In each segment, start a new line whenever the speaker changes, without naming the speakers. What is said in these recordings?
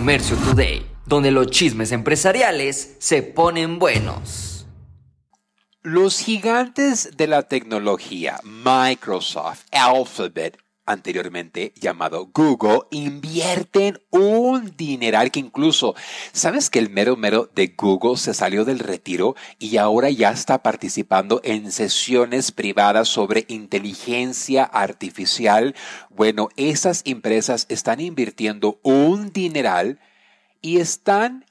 Comercio Today, donde los chismes empresariales se ponen buenos.
Los gigantes de la tecnología, Microsoft, Alphabet, anteriormente llamado Google, invierten un dineral que incluso, ¿sabes que el mero mero de Google se salió del retiro y ahora ya está participando en sesiones privadas sobre inteligencia artificial? Bueno, esas empresas están invirtiendo un dineral y están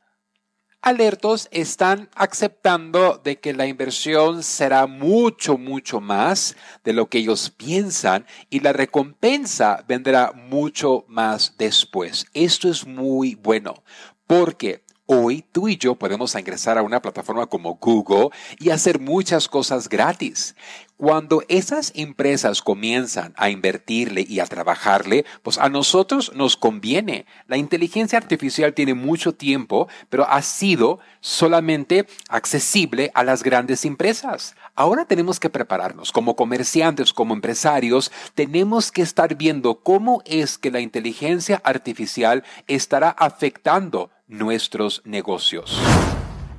alertos están aceptando de que la inversión será mucho, mucho más de lo que ellos piensan y la recompensa vendrá mucho más después. Esto es muy bueno porque Hoy tú y yo podemos ingresar a una plataforma como Google y hacer muchas cosas gratis. Cuando esas empresas comienzan a invertirle y a trabajarle, pues a nosotros nos conviene. La inteligencia artificial tiene mucho tiempo, pero ha sido solamente accesible a las grandes empresas. Ahora tenemos que prepararnos como comerciantes, como empresarios, tenemos que estar viendo cómo es que la inteligencia artificial estará afectando nuestros negocios.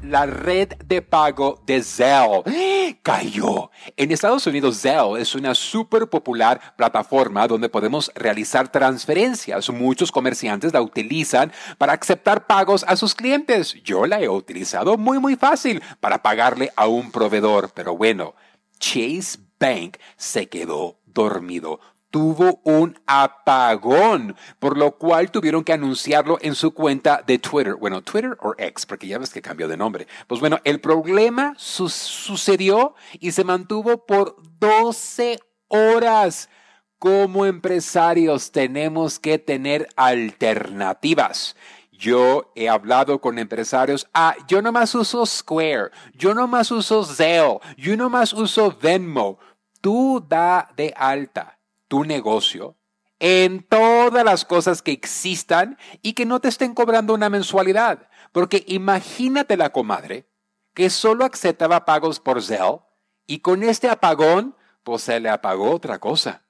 La red de pago de Zelle cayó. En Estados Unidos, Zelle es una súper popular plataforma donde podemos realizar transferencias. Muchos comerciantes la utilizan para aceptar pagos a sus clientes. Yo la he utilizado muy, muy fácil para pagarle a un proveedor. Pero bueno, Chase Bank se quedó dormido tuvo un apagón, por lo cual tuvieron que anunciarlo en su cuenta de Twitter. Bueno, Twitter o X, porque ya ves que cambió de nombre. Pues bueno, el problema sucedió y se mantuvo por 12 horas. Como empresarios tenemos que tener alternativas. Yo he hablado con empresarios, ah, yo nomás uso Square, yo nomás uso Zelle, yo nomás uso Venmo. Tú da de alta tu negocio en todas las cosas que existan y que no te estén cobrando una mensualidad. Porque imagínate la comadre que solo aceptaba pagos por Zelle y con este apagón, pues se le apagó otra cosa.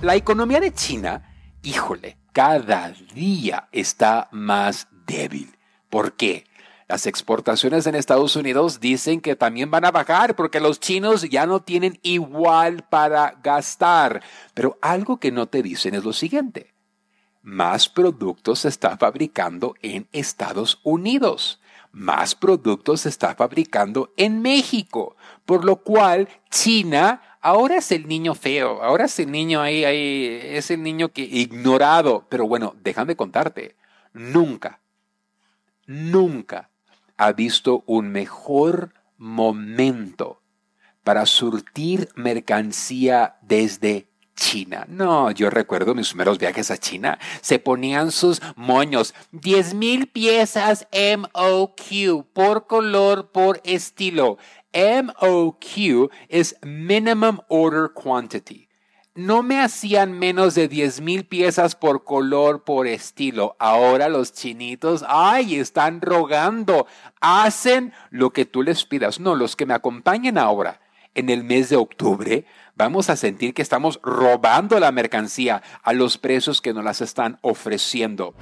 La economía de China, híjole, cada día está más débil. ¿Por qué? Las exportaciones en Estados Unidos dicen que también van a bajar porque los chinos ya no tienen igual para gastar. Pero algo que no te dicen es lo siguiente. Más productos se está fabricando en Estados Unidos. Más productos se está fabricando en México. Por lo cual China ahora es el niño feo. Ahora es el niño ahí, ahí es el niño que ignorado. Pero bueno, déjame contarte. Nunca, nunca ha visto un mejor momento para surtir mercancía desde China. No, yo recuerdo mis primeros viajes a China. Se ponían sus moños. 10 mil piezas MOQ por color, por estilo. MOQ es Minimum Order Quantity no me hacían menos de 10 mil piezas por color, por estilo. Ahora los chinitos, ay, están rogando. Hacen lo que tú les pidas. No, los que me acompañen ahora en el mes de octubre, vamos a sentir que estamos robando la mercancía a los precios que nos las están ofreciendo.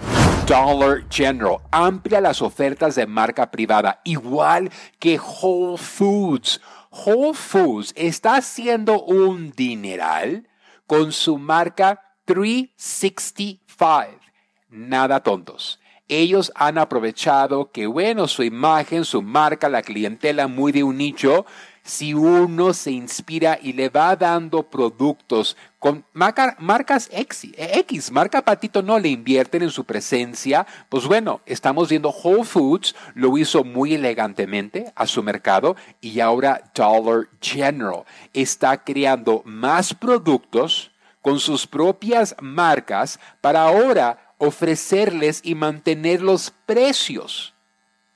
Dollar General amplia las ofertas de marca privada, igual que Whole Foods. Whole Foods está haciendo un dineral con su marca 365. Nada tontos. Ellos han aprovechado que, bueno, su imagen, su marca, la clientela muy de un nicho, si uno se inspira y le va dando productos con marcas X, X, marca Patito no le invierten en su presencia, pues bueno, estamos viendo Whole Foods lo hizo muy elegantemente a su mercado y ahora Dollar General está creando más productos con sus propias marcas para ahora ofrecerles y mantener los precios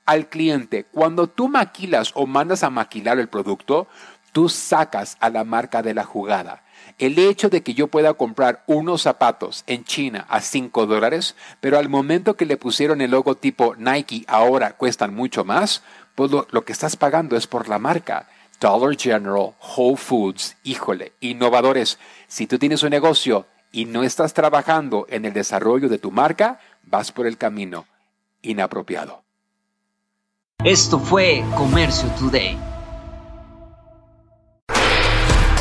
al cliente. Cuando tú maquilas o mandas a maquilar el producto, tú sacas a la marca de la jugada. El hecho de que yo pueda comprar unos zapatos en China a 5 dólares, pero al momento que le pusieron el logotipo Nike ahora cuestan mucho más, pues lo, lo que estás pagando es por la marca. Dollar General, Whole Foods, híjole, innovadores. Si tú tienes un negocio y no estás trabajando en el desarrollo de tu marca, vas por el camino
inapropiado.
Esto fue Comercio Today.